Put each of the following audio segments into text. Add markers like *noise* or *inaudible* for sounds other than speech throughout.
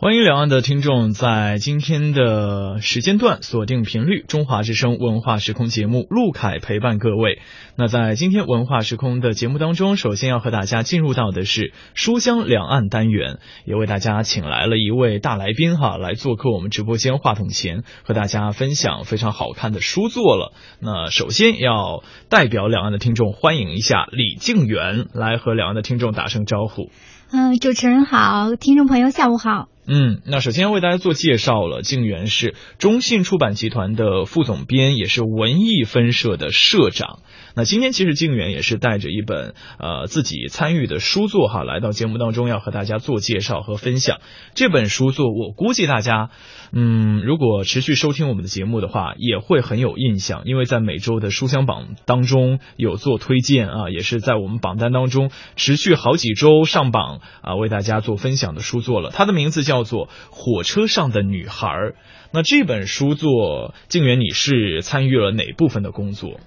欢迎两岸的听众在今天的时间段锁定频率，中华之声文化时空节目，陆凯陪伴各位。那在今天文化时空的节目当中，首先要和大家进入到的是书香两岸单元，也为大家请来了一位大来宾哈，来做客我们直播间话筒前，和大家分享非常好看的书作了。那首先要代表两岸的听众欢迎一下李静远，来和两岸的听众打声招呼。嗯，主持人好，听众朋友下午好。嗯，那首先为大家做介绍了，静源是中信出版集团的副总编，也是文艺分社的社长。那今天其实静远也是带着一本呃自己参与的书作哈，来到节目当中要和大家做介绍和分享。这本书作，我估计大家嗯，如果持续收听我们的节目的话，也会很有印象，因为在每周的书香榜当中有做推荐啊，也是在我们榜单当中持续好几周上榜啊，为大家做分享的书作了。它的名字叫做《火车上的女孩》。那这本书作，静远你是参与了哪部分的工作？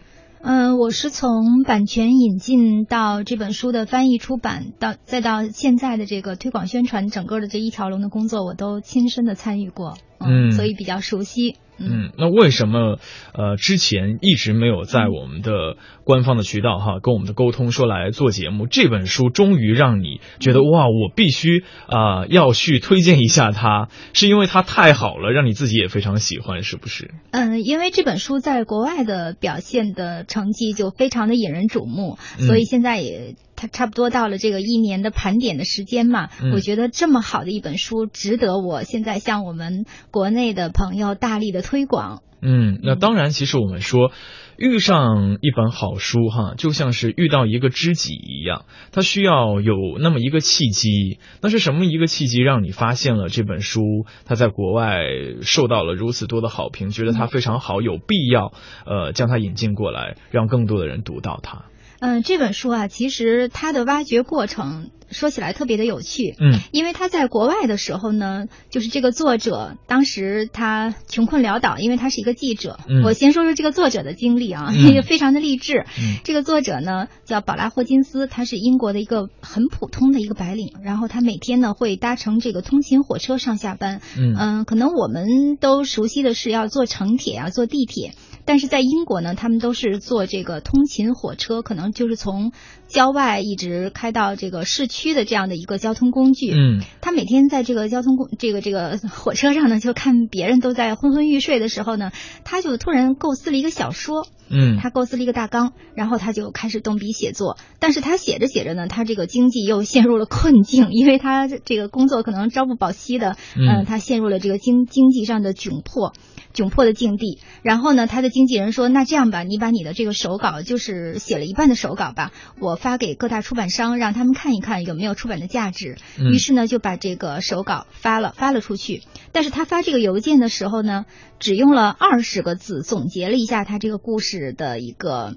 嗯，我是从版权引进到这本书的翻译出版，到再到现在的这个推广宣传，整个的这一条龙的工作，我都亲身的参与过，嗯，所以比较熟悉。嗯，那为什么呃之前一直没有在我们的官方的渠道哈跟我们的沟通说来做节目？这本书终于让你觉得哇，我必须啊要去推荐一下它，是因为它太好了，让你自己也非常喜欢，是不是？嗯，因为这本书在国外的表现的成绩就非常的引人瞩目，所以现在也。它差不多到了这个一年的盘点的时间嘛，我觉得这么好的一本书，值得我现在向我们国内的朋友大力的推广。嗯，那当然，其实我们说遇上一本好书哈，就像是遇到一个知己一样，它需要有那么一个契机。那是什么一个契机让你发现了这本书？它在国外受到了如此多的好评，觉得它非常好，有必要呃将它引进过来，让更多的人读到它。嗯，这本书啊，其实它的挖掘过程说起来特别的有趣。嗯，因为他在国外的时候呢，就是这个作者当时他穷困潦倒，因为他是一个记者。嗯，我先说说这个作者的经历啊，也非常的励志。嗯，这个作者呢叫宝拉霍金斯，他是英国的一个很普通的一个白领，然后他每天呢会搭乘这个通勤火车上下班。嗯，可能我们都熟悉的是要坐城铁啊，坐地铁。但是在英国呢，他们都是坐这个通勤火车，可能就是从郊外一直开到这个市区的这样的一个交通工具。嗯，他每天在这个交通工这个这个火车上呢，就看别人都在昏昏欲睡的时候呢，他就突然构思了一个小说。嗯，他构思了一个大纲，然后他就开始动笔写作。但是他写着写着呢，他这个经济又陷入了困境，因为他这个工作可能朝不保夕的。嗯，他陷入了这个经经济上的窘迫。窘迫的境地，然后呢，他的经纪人说：“那这样吧，你把你的这个手稿，就是写了一半的手稿吧，我发给各大出版商，让他们看一看有没有出版的价值。”于是呢，就把这个手稿发了，发了出去。但是他发这个邮件的时候呢，只用了二十个字，总结了一下他这个故事的一个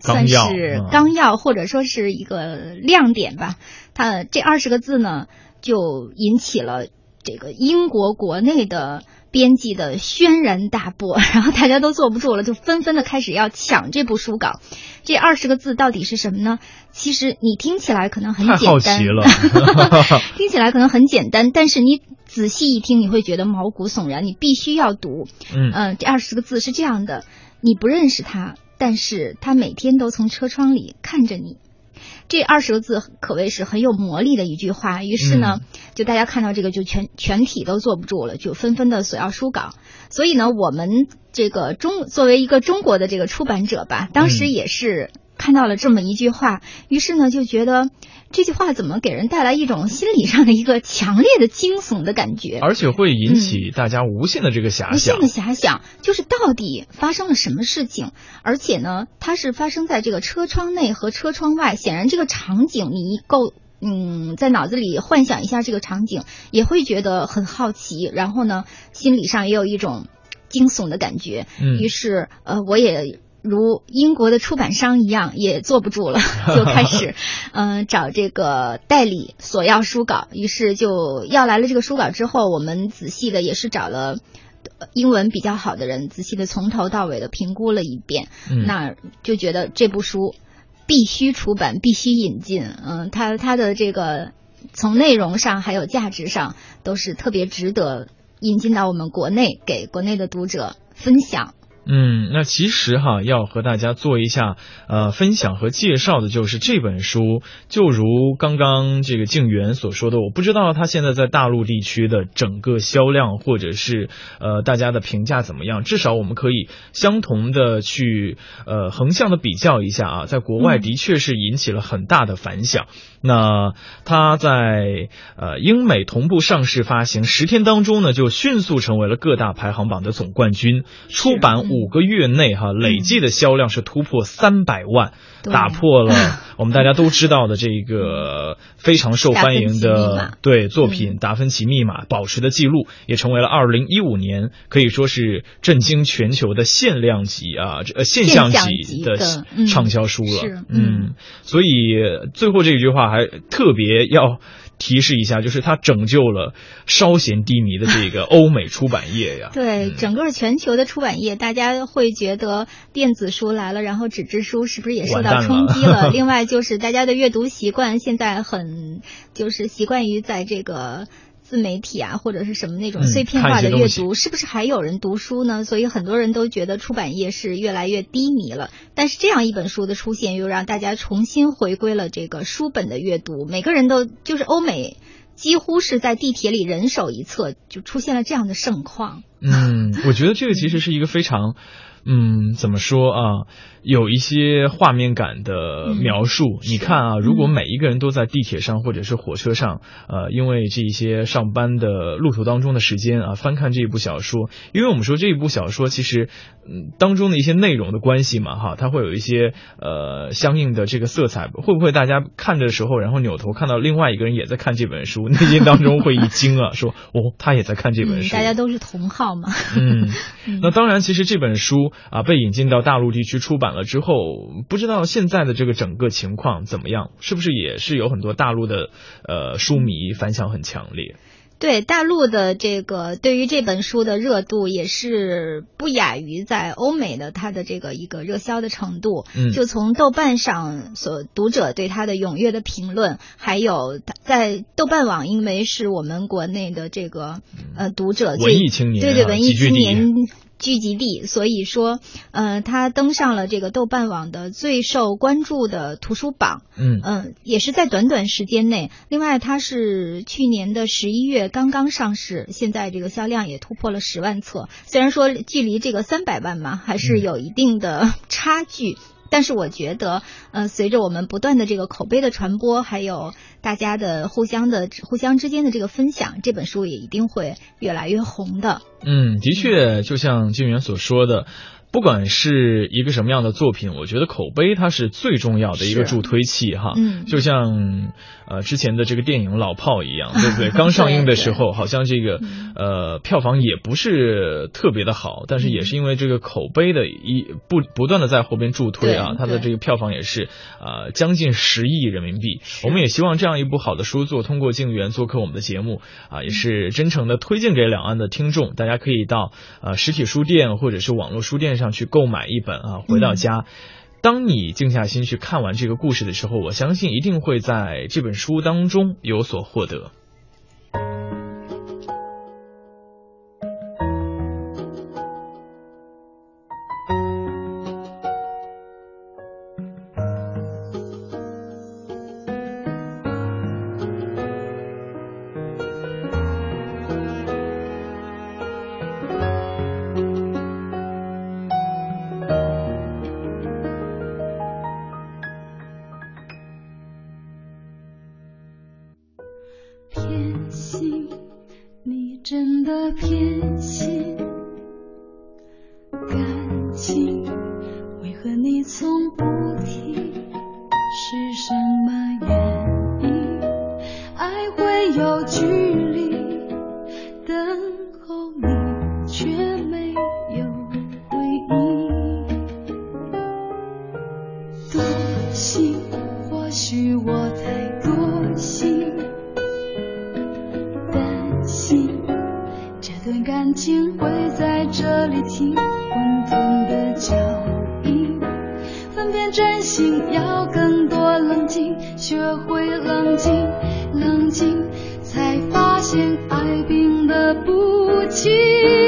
算是纲要，或者说是一个亮点吧。他这二十个字呢，就引起了这个英国国内的。编辑的轩然大波，*laughs* 然后大家都坐不住了，就纷纷的开始要抢这部书稿。这二十个字到底是什么呢？其实你听起来可能很简单，*laughs* 听起来可能很简单，但是你仔细一听，你会觉得毛骨悚然。你必须要读。嗯，这二十个字是这样的：你不认识他，但是他每天都从车窗里看着你。这二十个字可谓是很有魔力的一句话，于是呢，就大家看到这个就全全体都坐不住了，就纷纷的索要书稿。所以呢，我们这个中作为一个中国的这个出版者吧，当时也是。看到了这么一句话，于是呢就觉得这句话怎么给人带来一种心理上的一个强烈的惊悚的感觉，而且会引起大家无限的这个遐想。无限的遐想，就是到底发生了什么事情？而且呢，它是发生在这个车窗内和车窗外。显然，这个场景你一够嗯，在脑子里幻想一下这个场景，也会觉得很好奇。然后呢，心理上也有一种惊悚的感觉。嗯，于是呃，我也。如英国的出版商一样，也坐不住了，*laughs* 就开始，嗯，找这个代理索要书稿。于是就要来了这个书稿之后，我们仔细的也是找了英文比较好的人，仔细的从头到尾的评估了一遍。那就觉得这部书必须出版，必须引进。嗯，它它的这个从内容上还有价值上都是特别值得引进到我们国内，给国内的读者分享。嗯，那其实哈，要和大家做一下呃分享和介绍的，就是这本书，就如刚刚这个静源所说的，我不知道他现在在大陆地区的整个销量或者是呃大家的评价怎么样，至少我们可以相同的去呃横向的比较一下啊，在国外的确是引起了很大的反响。那它在呃英美同步上市发行十天当中呢，就迅速成为了各大排行榜的总冠军，出版。五个月内，哈，累计的销量是突破三百万，打破了 *laughs* 我们大家都知道的这个非常受欢迎的对作品《达芬奇密码》保持的记录，也成为了二零一五年可以说是震惊全球的限量级啊，呃现象级的畅销书了。嗯，所以最后这句话还特别要。提示一下，就是它拯救了稍显低迷的这个欧美出版业呀。*laughs* 对，整个全球的出版业，大家会觉得电子书来了，然后纸质书是不是也受到冲击了？另外就是大家的阅读习惯现在很，就是习惯于在这个。自媒体啊，或者是什么那种碎片化的阅读，是不是还有人读书呢？所以很多人都觉得出版业是越来越低迷了。但是这样一本书的出现，又让大家重新回归了这个书本的阅读。每个人都就是欧美，几乎是在地铁里人手一册，就出现了这样的盛况。嗯，我觉得这个其实是一个非常，嗯，怎么说啊？有一些画面感的描述，你看啊，如果每一个人都在地铁上或者是火车上，呃，因为这一些上班的路途当中的时间啊，翻看这一部小说，因为我们说这一部小说其实，嗯，当中的一些内容的关系嘛，哈，它会有一些呃相应的这个色彩，会不会大家看的时候，然后扭头看到另外一个人也在看这本书，内心当中会一惊啊，说哦，他也在看这本书，大家都是同好嘛。*laughs* 嗯，那当然，其实这本书啊被引进到大陆地区出版。了之后，不知道现在的这个整个情况怎么样？是不是也是有很多大陆的呃书迷反响很强烈？对大陆的这个对于这本书的热度也是不亚于在欧美的它的这个一个热销的程度。嗯，就从豆瓣上所读者对它的踊跃的评论，还有在豆瓣网，因为是我们国内的这个呃读者文艺青年对对文艺青年。聚集地，所以说，呃，他登上了这个豆瓣网的最受关注的图书榜，嗯嗯，也是在短短时间内。另外，它是去年的十一月刚刚上市，现在这个销量也突破了十万册。虽然说距离这个三百万嘛，还是有一定的 *laughs* 差距。但是我觉得，呃，随着我们不断的这个口碑的传播，还有大家的互相的互相之间的这个分享，这本书也一定会越来越红的。嗯，的确，就像静源所说的。不管是一个什么样的作品，我觉得口碑它是最重要的一个助推器哈。嗯，就像呃之前的这个电影《老炮》一样，*laughs* 对不对？刚上映的时候，好像这个呃票房也不是特别的好，但是也是因为这个口碑的一不不断的在后边助推啊，它的这个票房也是啊将近十亿人民币。我们也希望这样一部好的书作通过静源做客我们的节目啊，也是真诚的推荐给两岸的听众，大家可以到呃实体书店或者是网络书店。上去购买一本啊，回到家，当你静下心去看完这个故事的时候，我相信一定会在这本书当中有所获得。不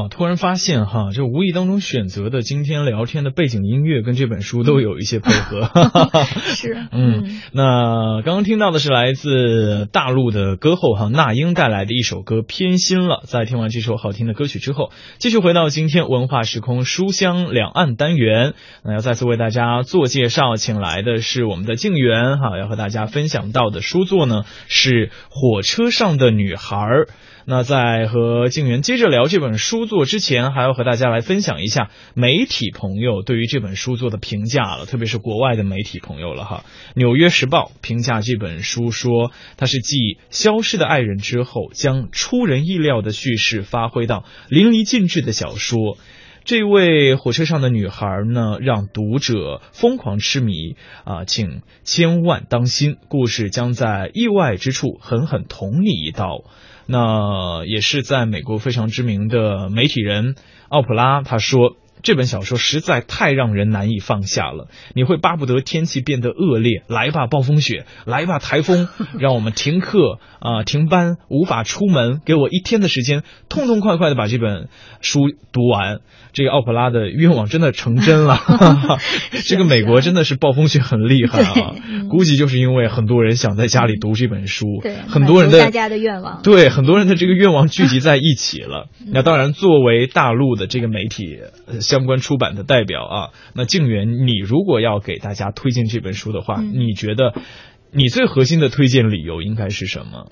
哇，突然发现哈，这无意当中选择的今天聊天的背景音乐跟这本书都有一些配合。*laughs* 是，*laughs* 嗯，那刚刚听到的是来自大陆的歌后哈那英带来的一首歌《偏心了》。在听完这首好听的歌曲之后，继续回到今天文化时空书香两岸单元，那要再次为大家做介绍，请来的是我们的静媛哈，要和大家分享到的书作呢是《火车上的女孩》。那在和静媛接着聊这本书作之前，还要和大家来分享一下媒体朋友对于这本书作的评价了，特别是国外的媒体朋友了哈。《纽约时报》评价这本书说，它是继《消失的爱人》之后，将出人意料的叙事发挥到淋漓尽致的小说。这位火车上的女孩呢，让读者疯狂痴迷啊，请千万当心，故事将在意外之处狠狠捅你一刀。那也是在美国非常知名的媒体人奥普拉，他说。这本小说实在太让人难以放下了，你会巴不得天气变得恶劣，来吧暴风雪，来吧台风，*laughs* 让我们停课啊、停班，无法出门，给我一天的时间，痛痛快快的把这本书读完。这个奥普拉的愿望真的成真了，*laughs* *laughs* 这个美国真的是暴风雪很厉害啊，估计就是因为很多人想在家里读这本书，对，很多人的大家的愿望，对，很多人的这个愿望聚集在一起了。那当然，作为大陆的这个媒体呃相关出版的代表啊，那静源，你如果要给大家推荐这本书的话，嗯你觉得你最核心的推荐理由应该是什么？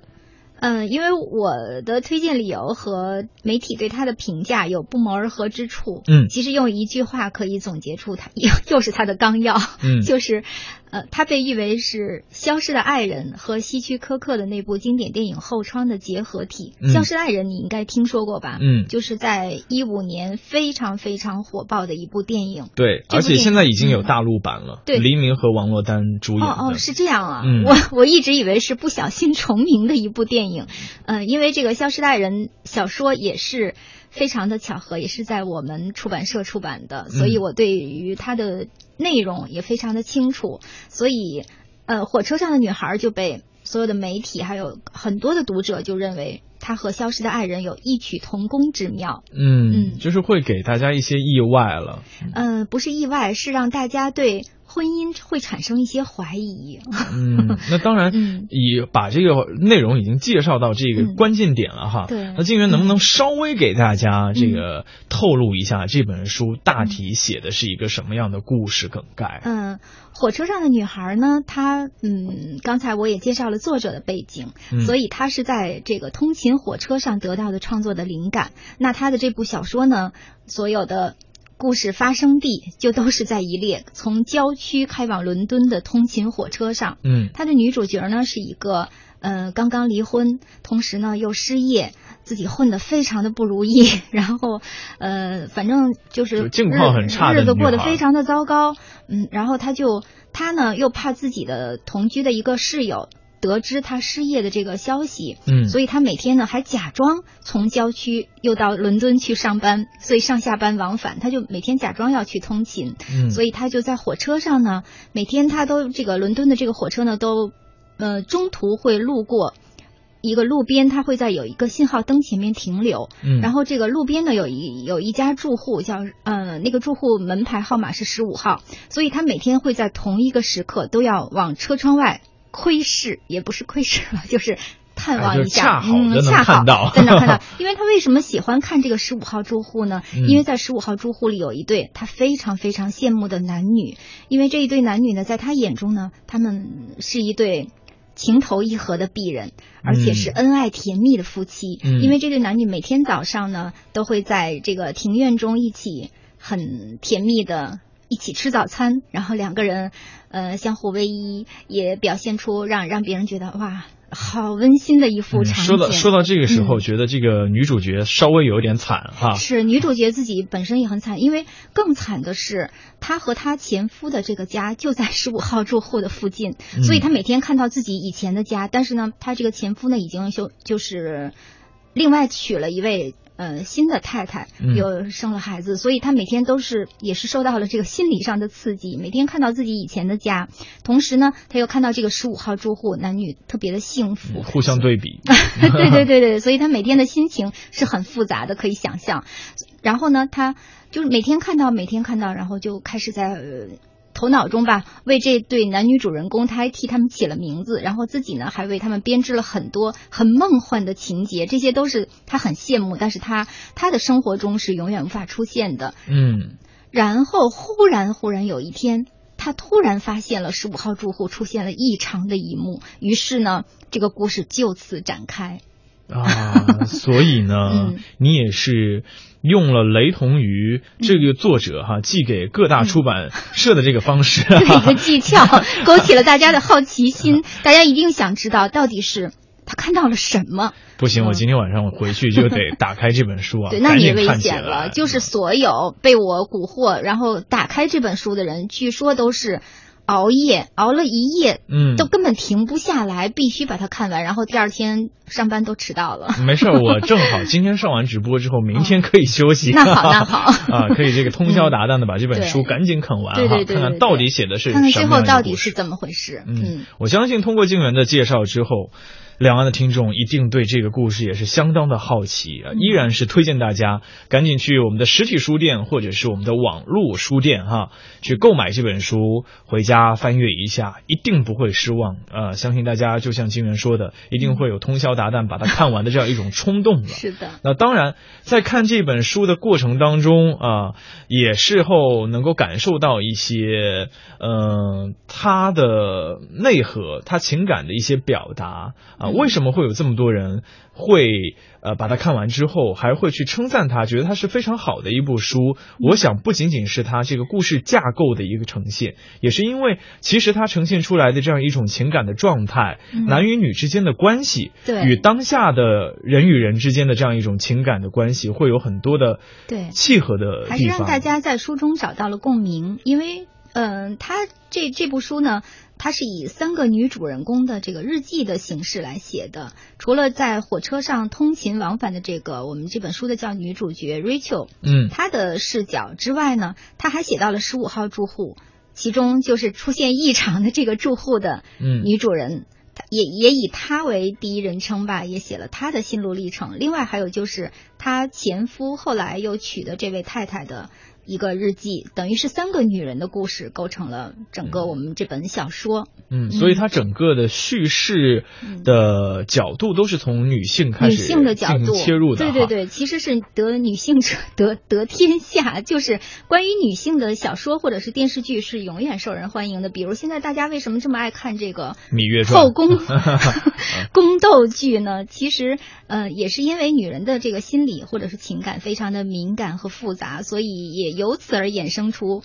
嗯，因为我的推荐理由和媒体对他的评价有不谋而合之处。嗯，其实用一句话可以总结出他，又又是他的纲要。嗯，就是，呃，他被誉为是《消失的爱人》和希区柯克的那部经典电影《后窗》的结合体。《消失的爱人》你应该听说过吧？嗯，就是在一五年非常非常火爆的一部电影。对，而且现在已经有大陆版了。对，黎明和王珞丹主演。哦哦，是这样啊。嗯，我我一直以为是不小心重名的一部电影。嗯。因为这个《消失的爱人》小说也是非常的巧合，也是在我们出版社出版的，所以我对于它的内容也非常的清楚。所以，呃，火车上的女孩就被所有的媒体还有很多的读者就认为她和《消失的爱人》有异曲同工之妙。嗯嗯，就是会给大家一些意外了。嗯，不是意外，是让大家对。婚姻会产生一些怀疑。嗯，那当然，*laughs* 已把这个内容已经介绍到这个关键点了哈。对。那静源能不能稍微给大家这个透露一下这本书大体写的是一个什么样的故事梗概？嗯，火车上的女孩呢，她嗯，刚才我也介绍了作者的背景，所以她是在这个通勤火车上得到的创作的灵感。那他的这部小说呢，所有的。故事发生地就都是在一列从郊区开往伦敦的通勤火车上。嗯，他的女主角呢是一个呃刚刚离婚，同时呢又失业，自己混得非常的不如意，然后呃反正就是境况很差，日子过得非常的糟糕。嗯，然后他就他呢又怕自己的同居的一个室友。得知他失业的这个消息，嗯，所以他每天呢还假装从郊区又到伦敦去上班，所以上下班往返，他就每天假装要去通勤，嗯，所以他就在火车上呢，每天他都这个伦敦的这个火车呢都，呃，中途会路过一个路边，他会在有一个信号灯前面停留，嗯，然后这个路边呢有一有一家住户叫，呃，那个住户门牌号码是十五号，所以他每天会在同一个时刻都要往车窗外。窥视也不是窥视了，就是探望一下，嗯，恰好 *laughs* 在那看到。*laughs* 因为他为什么喜欢看这个十五号住户呢？因为在十五号住户里有一对他非常非常羡慕的男女，因为这一对男女呢，在他眼中呢，他们是一对情投意合的璧人，而且是恩爱甜蜜的夫妻。因为这对男女每天早上呢，都会在这个庭院中一起很甜蜜的。一起吃早餐，然后两个人，呃，相互偎依，也表现出让让别人觉得哇，好温馨的一幅场景。说到说到这个时候，觉得这个女主角稍微有点惨哈。是女主角自己本身也很惨，因为更惨的是，她和她前夫的这个家就在十五号住户的附近，所以她每天看到自己以前的家，但是呢，她这个前夫呢已经就就是另外娶了一位。呃，新的太太又生了孩子，所以她每天都是也是受到了这个心理上的刺激，每天看到自己以前的家，同时呢，她又看到这个十五号住户男女特别的幸福，互相对比。*laughs* 对对对对，所以她每天的心情是很复杂的，可以想象。然后呢，她就是每天看到，每天看到，然后就开始在。头脑中吧，为这对男女主人公，他还替他们起了名字，然后自己呢还为他们编织了很多很梦幻的情节，这些都是他很羡慕，但是他他的生活中是永远无法出现的。嗯，然后忽然忽然有一天，他突然发现了十五号住户出现了异常的一幕，于是呢，这个故事就此展开。啊，所以呢，*laughs* 你也是用了雷同于这个作者哈寄给各大出版社的这个方式，一个技巧，*laughs* 勾起了大家的好奇心。大家一定想知道到底是他看到了什么。不行，我今天晚上我回去就得打开这本书啊！*laughs* 对，那你危险了。就是所有被我蛊惑，然后打开这本书的人，据说都是。熬夜熬了一夜，嗯，都根本停不下来，必须把它看完，然后第二天上班都迟到了。没事，*laughs* 我正好今天上完直播之后，明天可以休息。那好，那好 *laughs* 啊，可以这个通宵达旦的把这本书赶紧啃完哈，看看到底写的是什么看看最后到底是怎么回事。嗯，我相信通过静源的介绍之后。两岸的听众一定对这个故事也是相当的好奇啊！依然是推荐大家赶紧去我们的实体书店或者是我们的网络书店哈，去购买这本书，回家翻阅一下，一定不会失望。呃，相信大家就像金源说的，一定会有通宵达旦把它看完的这样一种冲动了。*laughs* 是的。那当然，在看这本书的过程当中啊，也事后能够感受到一些，嗯，它的内核，它情感的一些表达啊。啊，为什么会有这么多人会呃把它看完之后还会去称赞它，觉得它是非常好的一部书？我想不仅仅是它这个故事架构的一个呈现，也是因为其实它呈现出来的这样一种情感的状态，男与女之间的关系，对，与当下的人与人之间的这样一种情感的关系，会有很多的对契合的地方，还是让大家在书中找到了共鸣，因为嗯，他这这部书呢。它是以三个女主人公的这个日记的形式来写的。除了在火车上通勤往返的这个我们这本书的叫女主角 Rachel，嗯，她的视角之外呢，她还写到了十五号住户，其中就是出现异常的这个住户的女主人，也也以她为第一人称吧，也写了她的心路历程。另外还有就是她前夫后来又娶的这位太太的。一个日记，等于是三个女人的故事构成了整个我们这本小说。嗯，所以它整个的叙事的角度都是从女性开始，女性的角度切入的。对对对，其实是得女性者得得天下，就是关于女性的小说或者是电视剧是永远受人欢迎的。比如现在大家为什么这么爱看这个《芈月传》后宫 *laughs* *laughs* 宫斗剧呢？其实呃也是因为女人的这个心理或者是情感非常的敏感和复杂，所以也。由此而衍生出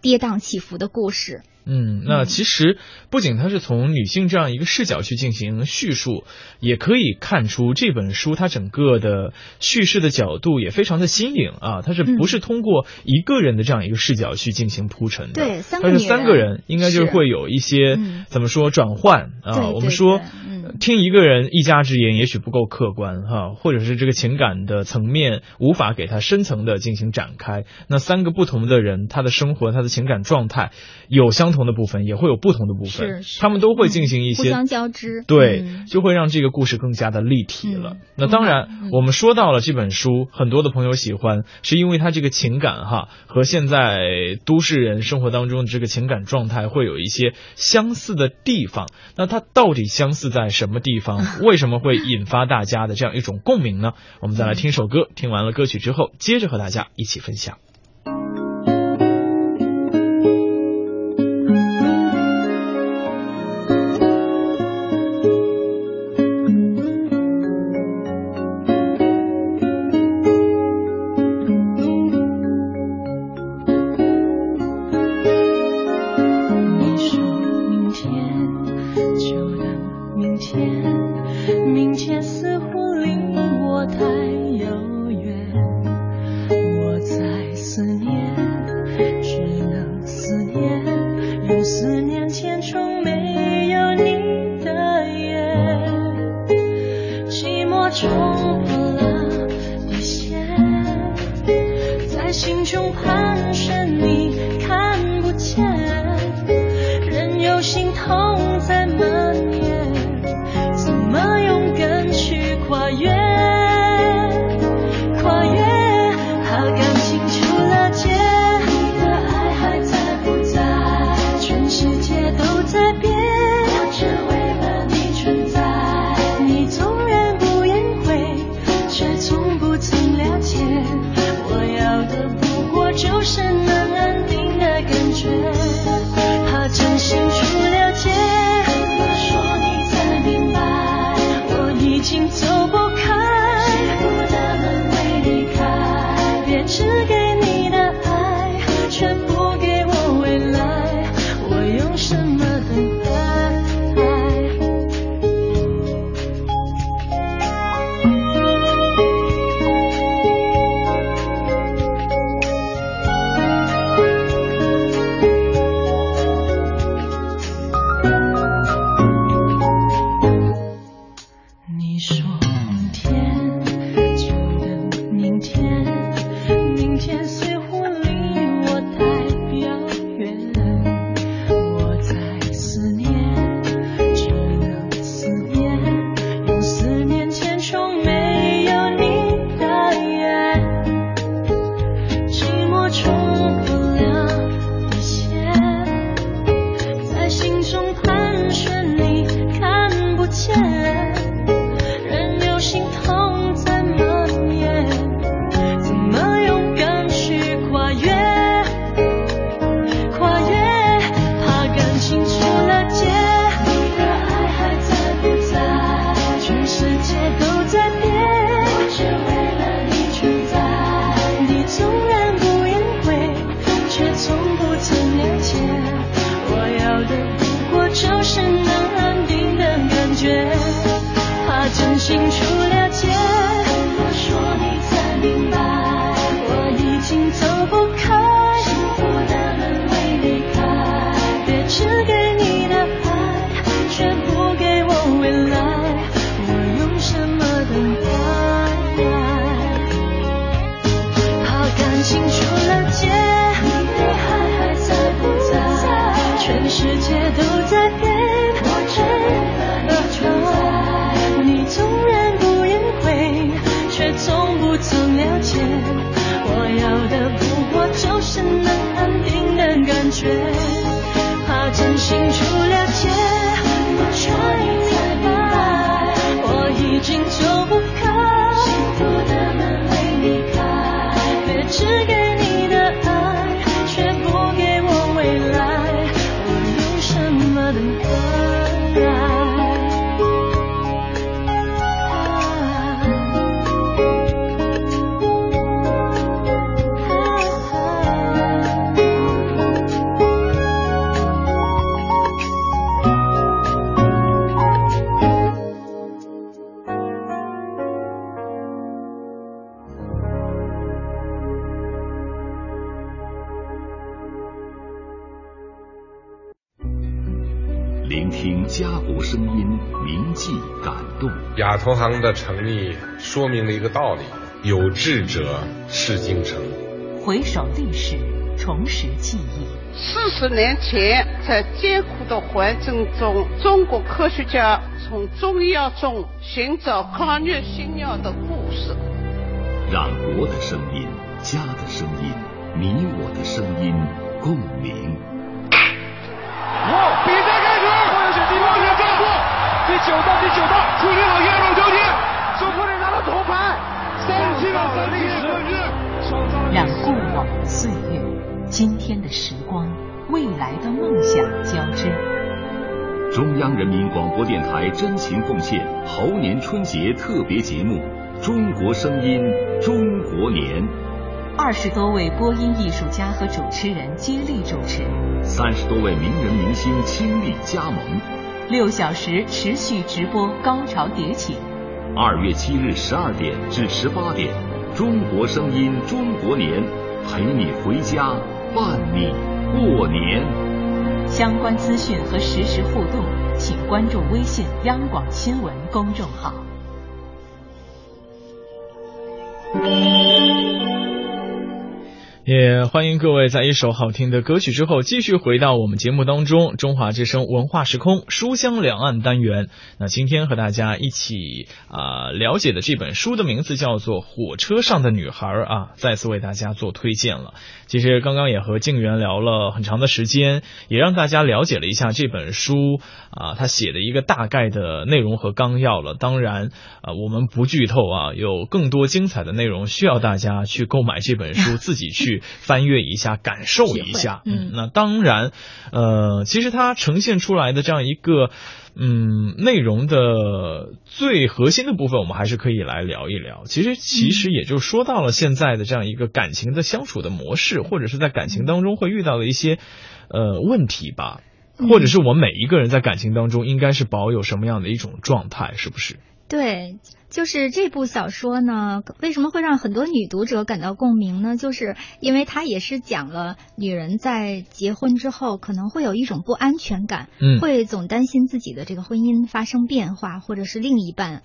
跌宕起伏的故事。嗯，那其实不仅它是从女性这样一个视角去进行叙述，也可以看出这本书它整个的叙事的角度也非常的新颖啊。它是不是通过一个人的这样一个视角去进行铺陈的？对，三个是三个人，应该就是会有一些怎么说转换啊？我们说。听一个人一家之言，也许不够客观哈，或者是这个情感的层面无法给他深层的进行展开。那三个不同的人，他的生活、他的情感状态有相同的部分，也会有不同的部分，他们都会进行一些互相交织，对，就会让这个故事更加的立体了。那当然，我们说到了这本书，很多的朋友喜欢，是因为他这个情感哈和现在都市人生活当中的这个情感状态会有一些相似的地方。那它到底相似在？什么地方 *laughs* 为什么会引发大家的这样一种共鸣呢？我们再来听首歌，听完了歌曲之后，接着和大家一起分享。你说。都在投行的成立说明了一个道理：有志者事竟成。回首历史，重拾记忆。四十年前，在艰苦的环境中，中国科学家从中药中寻找抗疟新药的故事。让国的声音、家的声音、你我的声音共鸣。九道第九道，处理好压轴交接，手铐里拿到铜牌，三十七秒三历史让过往的岁月、今天的时光、未来的梦想交织。中央人民广播电台真情奉献猴年春节特别节目《中国声音中国年》，二十多位播音艺术家和主持人接力主持，三十多位名人明星倾力加盟，六小时持续直播，高潮迭起。二月七日十二点至十八点，《中国声音中国年》，陪你回家，伴你过年。相关资讯和实时互动，请关注微信央广新闻公众号。也欢迎各位在一首好听的歌曲之后，继续回到我们节目当中，中华之声文化时空书香两岸单元。那今天和大家一起啊、了解的这本书的名字叫做《火车上的女孩》啊，再次为大家做推荐了。其实刚刚也和静源聊了很长的时间，也让大家了解了一下这本书啊，他写的一个大概的内容和纲要了。当然啊，我们不剧透啊，有更多精彩的内容需要大家去购买这本书，自己去翻阅一下，感受一下。嗯那当然，呃，其实它呈现出来的这样一个。嗯，内容的最核心的部分，我们还是可以来聊一聊。其实，其实也就说到了现在的这样一个感情的相处的模式，或者是在感情当中会遇到的一些呃问题吧，或者是我们每一个人在感情当中应该是保有什么样的一种状态，是不是？对，就是这部小说呢，为什么会让很多女读者感到共鸣呢？就是因为它也是讲了女人在结婚之后可能会有一种不安全感，嗯会总担心自己的这个婚姻发生变化，或者是另一半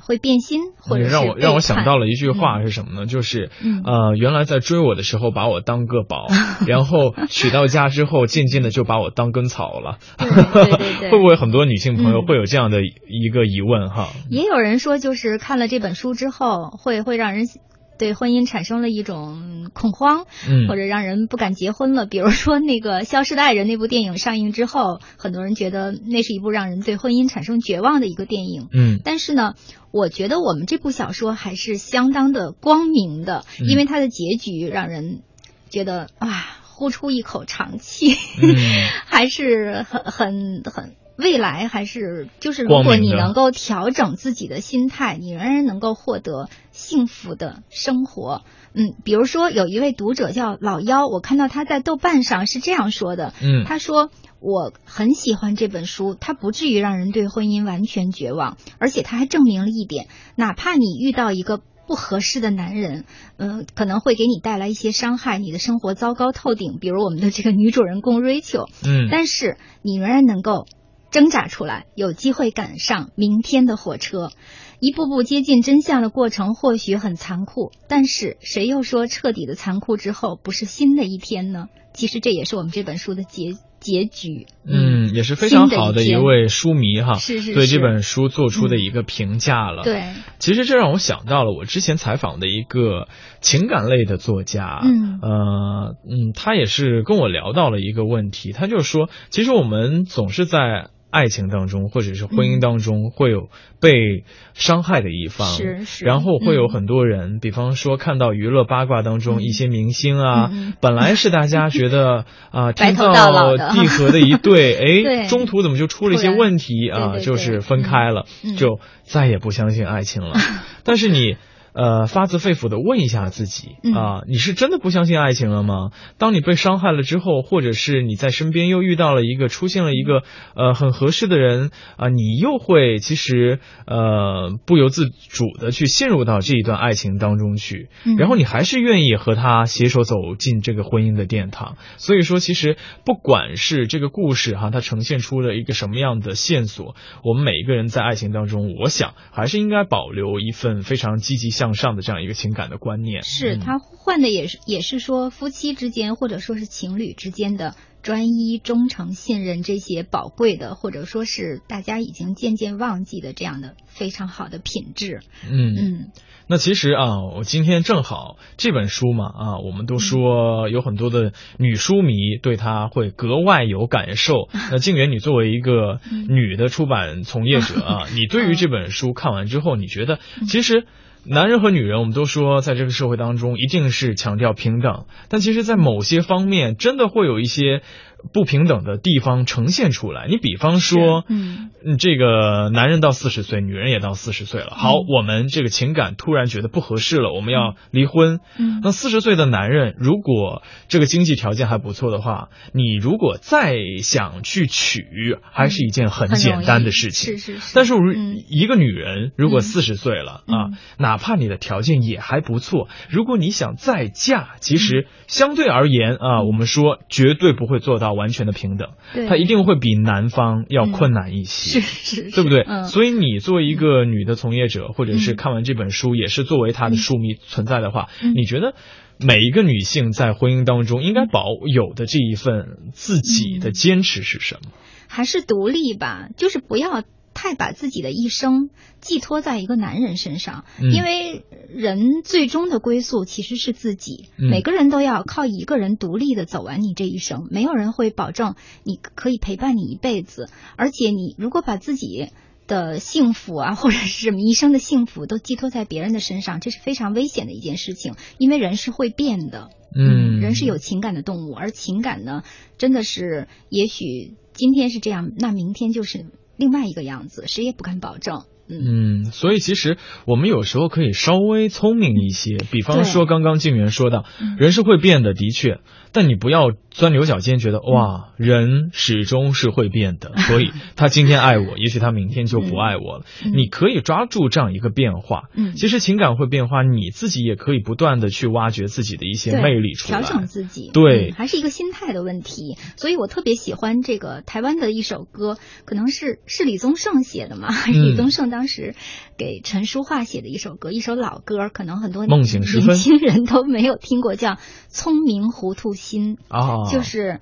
会变心，或者是让我让我想到了一句话是什么呢？就是嗯呃，原来在追我的时候把我当个宝，*laughs* 然后娶到家之后渐渐的就把我当根草了。对对对对 *laughs* 会不会很多女性朋友嗯会有这样的一个疑问哈？也有人说，就是看了这本书之后，会会让人对婚姻产生了一种恐慌，嗯或者让人不敢结婚了。比如说那个《消失的爱人》那部电影上映之后，很多人觉得那是一部让人对婚姻产生绝望的一个电影。嗯但是呢，我觉得我们这部小说还是相当的光明的，嗯因为它的结局让人觉得啊，呼出一口长气，嗯 *laughs* 还是很很很。未来还是就是，如果你能够调整自己的心态，你仍然能够获得幸福的生活。嗯，比如说有一位读者叫老妖，我看到他在豆瓣上是这样说的，嗯。他说我很喜欢这本书，它不至于让人对婚姻完全绝望，而且它还证明了一点，哪怕你遇到一个不合适的男人，嗯、可能会给你带来一些伤害，你的生活糟糕透顶，比如我们的这个女主人公 Rachel，嗯。但是你仍然能够挣扎出来，有机会赶上明天的火车。一步步接近真相的过程或许很残酷，但是谁又说彻底的残酷之后不是新的一天呢？其实这也是我们这本书的结结局。嗯，也是非常好的一位书迷哈，是是对这本书做出的一个评价了。对，其实这让我想到了我之前采访的一个情感类的作家，嗯呃嗯，他也是跟我聊到了一个问题，他就说，其实我们总是在。爱情当中，或者是婚姻当中，会有被伤害的一方，是是，然后会有很多人，比方说看到娱乐八卦当中一些明星啊，本来是大家觉得 *laughs* 啊天造地合的一对，*laughs* 哎，中途怎么就出了一些问题啊，就是分开了，就再也不相信爱情了。*laughs* 但是你。呃，发自肺腑的问一下自己啊，你是真的不相信爱情了吗？当你被伤害了之后，或者是你在身边又遇到了一个出现了一个呃很合适的人啊，你又会其实呃不由自主的去陷入到这一段爱情当中去，然后你还是愿意和他携手走进这个婚姻的殿堂。所以说，其实不管是这个故事哈，它呈现出了一个什么样的线索，我们每一个人在爱情当中，我想还是应该保留一份非常积极。向上的这样一个情感的观念，是他换的也是也是说夫妻之间或者说是情侣之间的专一、忠诚、信任这些宝贵的，或者说是大家已经渐渐忘记的这样的非常好的品质。嗯嗯，那其实啊，我今天正好这本书嘛啊，我们都说有很多的女书迷对它会格外有感受。*laughs* 那静远，你作为一个女的出版从业者啊，*laughs* 你对于这本书看完之后，你觉得其实？男人和女人，我们都说，在这个社会当中，一定是强调平等，但其实，在某些方面，真的会有一些。不平等的地方呈现出来。你比方说，嗯，这个男人到四十岁，女人也到四十岁了。好，我们这个情感突然觉得不合适了，我们要离婚。嗯，那四十岁的男人，如果这个经济条件还不错的话，你如果再想去娶，还是一件很简单的事情。是是是。但是，一个女人如果四十岁了啊，哪怕你的条件也还不错，如果你想再嫁，其实相对而言啊，我们说绝对不会做到。完全的平等，他一定会比男方要困难一些，*laughs* 是是，对不对？所以你作为一个女的从业者，或者是看完这本书，也是作为他的书迷存在的话，你觉得每一个女性在婚姻当中应该保有的这一份自己的坚持是什么？还是独立吧，就是不要。太把自己的一生寄托在一个男人身上，因为人最终的归宿其实是自己。每个人都要靠一个人独立的走完你这一生，没有人会保证你可以陪伴你一辈子。而且你如果把自己的幸福啊，或者是什么一生的幸福都寄托在别人的身上，这是非常危险的一件事情。因为人是会变的，嗯，人是有情感的动物，而情感呢，真的是也许今天是这样，那明天就是。另外一个样子，谁也不敢保证。嗯，所以其实我们有时候可以稍微聪明一些，比方说刚刚静媛说到，人是会变的，的确。但你不要钻牛角尖，觉得哇，人始终是会变的，*laughs* 所以他今天爱我，也许他明天就不爱我了。你可以抓住这样一个变化。嗯，其实情感会变化，你自己也可以不断的去挖掘自己的一些魅力出来，调整自己。对，还是一个心态的问题。所以我特别喜欢这个台湾的一首歌，可能是是李宗盛写的嘛？李宗盛当时给陈淑桦写的一首歌，一首老歌，可能很多年轻人都没有听过，叫《聪明糊涂》。心啊，就是，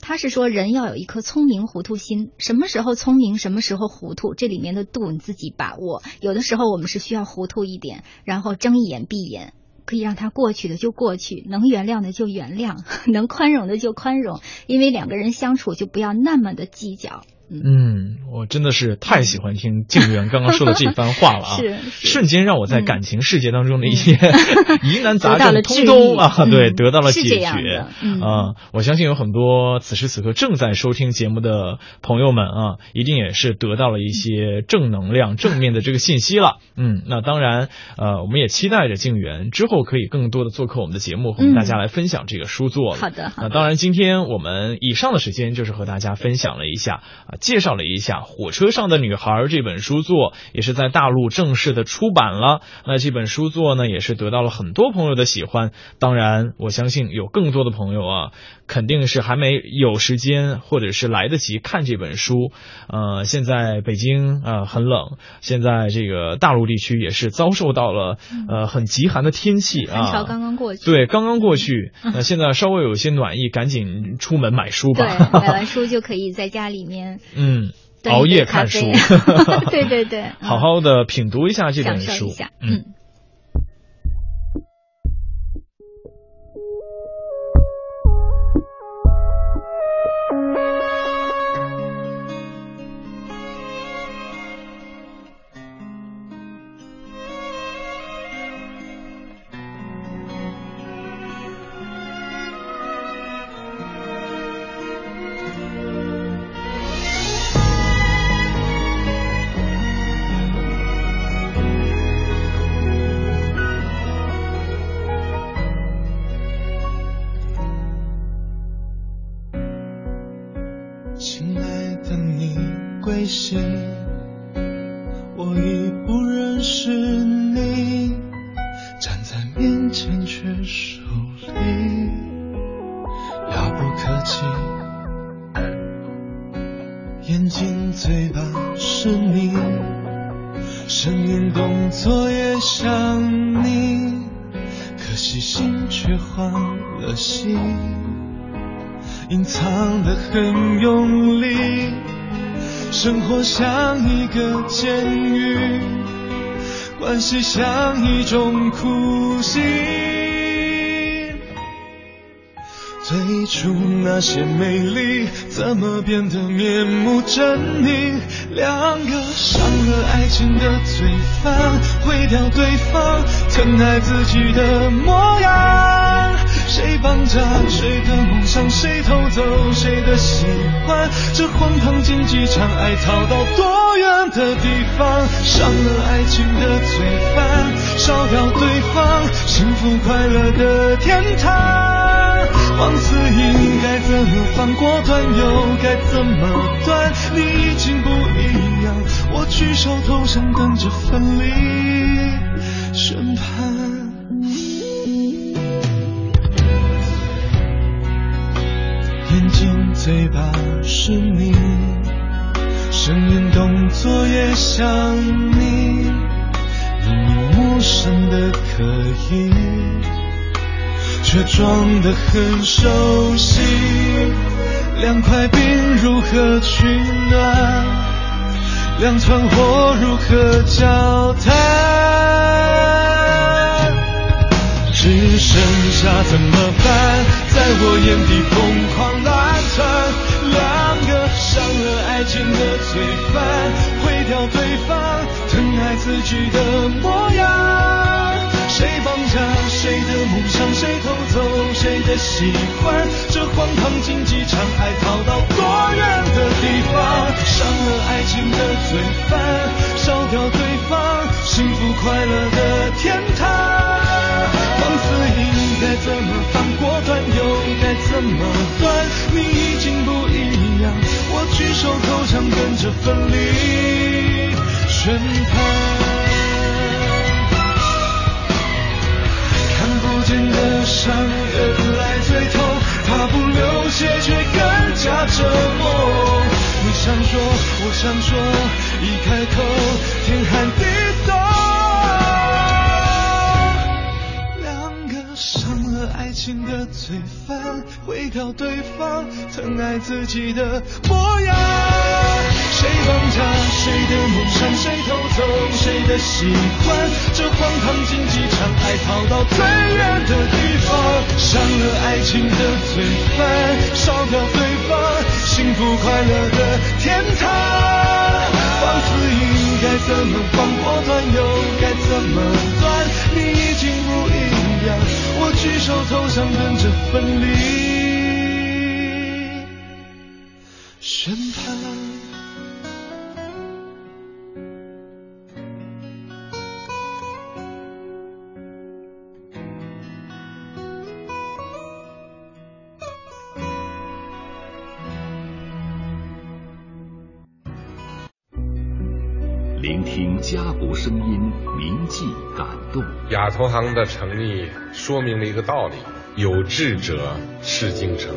他是说人要有一颗聪明糊涂心，什么时候聪明，什么时候糊涂，这里面的度你自己把握。有的时候我们是需要糊涂一点，然后睁一眼闭眼，可以让它过去的就过去，能原谅的就原谅，*laughs* 能宽容的就宽容，因为两个人相处就不要那么的计较。嗯，我真的是太喜欢听静媛刚刚说的这番话了啊！*laughs* 是，瞬间让我在感情世界当中的一些 *laughs* 疑难杂症通通啊，对，得到了解决啊！我相信有很多此时此刻正在收听节目的朋友们啊，一定也是得到了一些正能量、*laughs* 正面的这个信息了。嗯，那当然，呃，我们也期待着静媛之后可以更多的做客我们的节目，和大家来分享这个书作。好的，那当然，今天我们以上的时间就是和大家分享了一下。介绍了一下《火车上的女孩》这本书作，也是在大陆正式的出版了。那这本书作呢，也是得到了很多朋友的喜欢。当然，我相信有更多的朋友啊，肯定是还没有时间或者是来得及看这本书。呃，现在北京呃很冷，现在这个大陆地区也是遭受到了呃很极寒的天气啊。寒潮刚刚过去。对，刚刚过去。那现在稍微有些暖意，赶紧出门买书吧。对，买完书就可以在家里面。*laughs* *laughs* 嗯。熬夜看书，对对对，好好的品读一下这本书，嗯。最初那些美丽，怎么变得面目狰狞？两个伤了爱情的罪犯，毁掉对方疼爱自己的模样。谁绑架谁的梦想？谁偷走谁的喜欢？这荒唐竞技场，爱逃到多远的地方？伤了爱情的罪犯，烧掉对方幸福快乐的天堂。往死应该怎么放？过断又该怎么断？你已经不一样，我举手投降，等着分离审判。眼睛、嘴巴是你，声音、动作也像你，明明陌生的可以，却装得很熟悉。两块冰如何取暖？两团火如何交谈？只剩下怎么办？在我眼底疯狂乱窜，两个伤了爱情的罪犯，毁掉对方疼爱自己的模样。谁绑架谁的梦想？谁偷谁的喜欢？这荒唐竞技场，爱逃到多远的地方？伤了爱情的罪犯，烧掉对方幸福快乐的天堂。放肆应该怎么放？果断又该怎么断？你已经不一样，我举手投降，跟着分离宣判。的伤原来最痛，它不流血却更加折磨。你想说，我想说，一开口天寒地情的罪犯，毁掉对方疼爱自己的模样。谁绑架谁的梦想？谁偷走谁的喜欢？这荒唐竞技场，爱跑到最远的地方。伤了爱情的罪犯，烧掉对方幸福快乐的天堂。放肆应该怎么放？果断又该怎么断？你已经不一样。我举手投降，等着分离审判。家国声音，铭记感动。亚投行的成立说明了一个道理：有志者事竟成。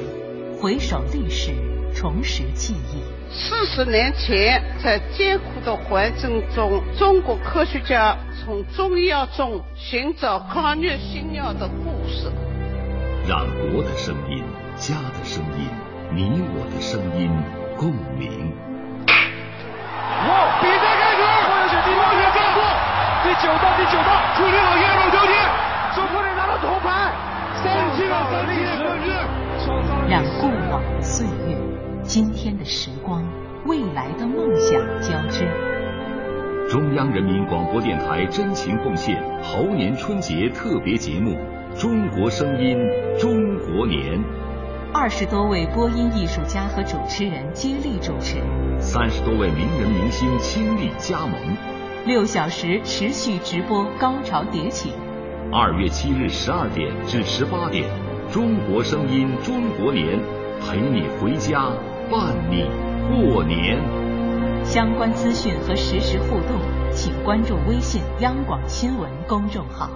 回首历史，重拾记忆。四十年前，在艰苦的环境中，中国科学家从中药中寻找抗疟新药的故事。让国的声音、家的声音、你我的声音共鸣。九道第九道，处理好燕肉秋天，中国队拿到铜牌，三十七秒三七日，让过往的岁月、今天的时光、未来的梦想交织。中央人民广播电台真情奉献猴年春节特别节目《中国声音中国年》。二十多位播音艺术家和主持人接力主持，三十多位名人明星倾力加盟，六小时持续直播，高潮迭起。二月七日十二点至十八点，《中国声音中国年》，陪你回家，伴你过年。相关资讯和实时互动，请关注微信央广新闻公众号。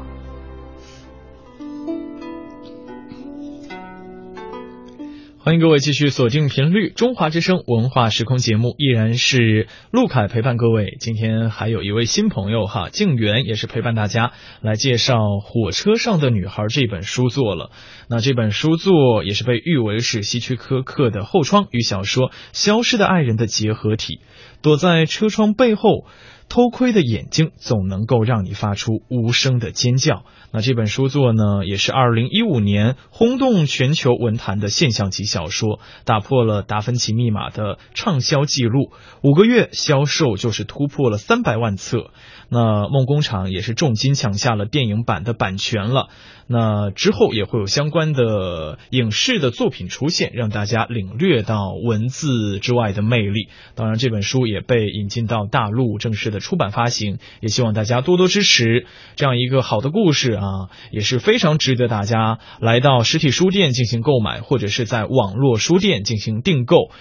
欢迎各位继续锁定频率，中华之声文化时空节目依然是陆凯陪伴各位。今天还有一位新朋友哈，静媛也是陪伴大家来介绍《火车上的女孩》这本书作了。那这本书作也是被誉为是希区柯克的后窗与小说《消失的爱人》的结合体。躲在车窗背后。偷窥的眼睛总能够让你发出无声的尖叫。那这本书作呢，也是二零一五年轰动全球文坛的现象级小说，打破了达芬奇密码的畅销记录，五个月销售就是突破了三百万册。那梦工厂也是重金抢下了电影版的版权了。那之后也会有相关的影视的作品出现，让大家领略到文字之外的魅力。当然，这本书也被引进到大陆正式的出版发行，也希望大家多多支持这样一个好的故事啊，也是非常值得大家来到实体书店进行购买，或者是在网络书店进行订购。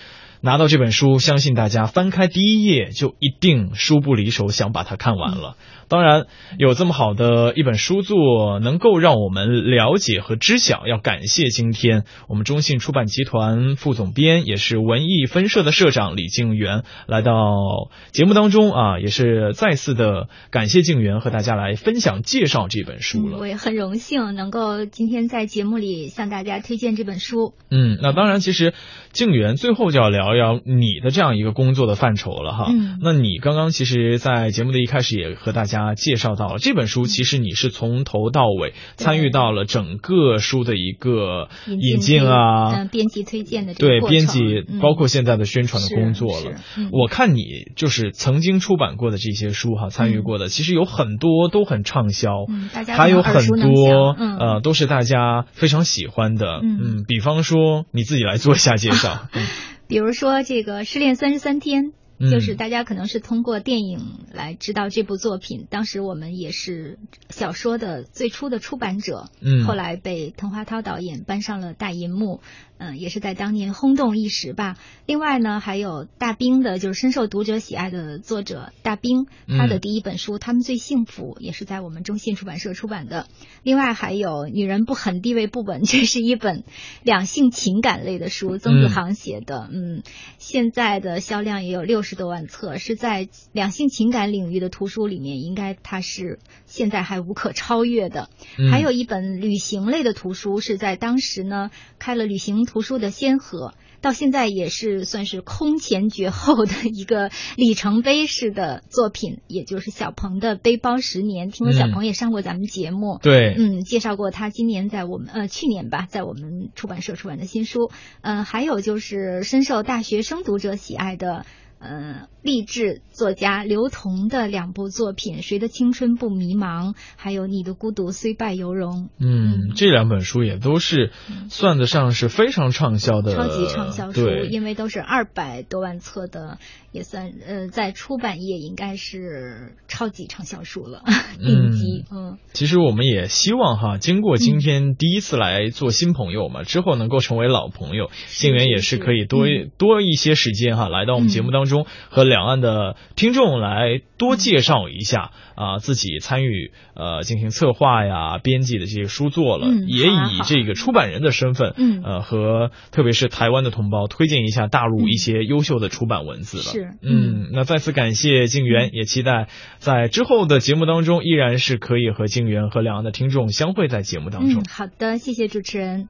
拿到这本书，相信大家翻开第一页就一定书不离手，想把它看完了。当然，有这么好的一本书作，能够让我们了解和知晓，要感谢今天我们中信出版集团副总编，也是文艺分社的社长李静元来到节目当中啊，也是再次的感谢静元和大家来分享介绍这本书了。我也很荣幸能够今天在节目里向大家推荐这本书。嗯，那当然，其实静元最后就要聊聊你的这样一个工作的范畴了哈。嗯，那你刚刚其实，在节目的一开始也和大家。介绍到了这本书，其实你是从头到尾参与到了整个书的一个引进啊，编辑推荐的对编辑，包括现在的宣传的工作了。我看你就是曾经出版过的这些书哈，参与过的其实有很多都很畅销，还有很多呃都是大家非常喜欢的。嗯，比方说你自己来做一下介绍，*laughs* 比如说这个《失恋三十三天》。就是大家可能是通过电影来知道这部作品，当时我们也是小说的最初的出版者，嗯，后来被滕华涛导演搬上了大银幕。嗯，也是在当年轰动一时吧。另外呢，还有大兵的，就是深受读者喜爱的作者大兵，他的第一本书《他们最幸福》也是在我们中信出版社出版的。另外还有《女人不狠，地位不稳》，这是一本两性情感类的书，曾子航写的。嗯，现在的销量也有六十多万册，是在两性情感领域的图书里面，应该它是现在还无可超越的。还有一本旅行类的图书，是在当时呢开了旅行。图书的先河，到现在也是算是空前绝后的一个里程碑式的作品，也就是小鹏的《背包十年》。听说小鹏也上过咱们节目，对，嗯，介绍过他今年在我们呃去年吧，在我们出版社出版的新书。嗯，还有就是深受大学生读者喜爱的。嗯，励志作家刘同的两部作品《谁的青春不迷茫》，还有《你的孤独虽败犹荣》。嗯，这两本书也都是算得上是非常畅销的，超级畅销书，因为都是二百多万册的。也算呃，在出版业应该是超级畅销书了，顶级。嗯，其实我们也希望哈，经过今天第一次来做新朋友嘛，之后能够成为老朋友。静源也是可以多多一些时间哈，来到我们节目当中。中和两岸的听众来多介绍一下啊自己参与呃进行策划呀、编辑的这些书作了，嗯也以这个出版人的身份，嗯呃和特别是台湾的同胞推荐一下大陆一些优秀的出版文字了。是嗯，那再次感谢静源，也期待在之后的节目当中依然是可以和静源和两岸的听众相会在节目当中。嗯，好的，谢谢主持人。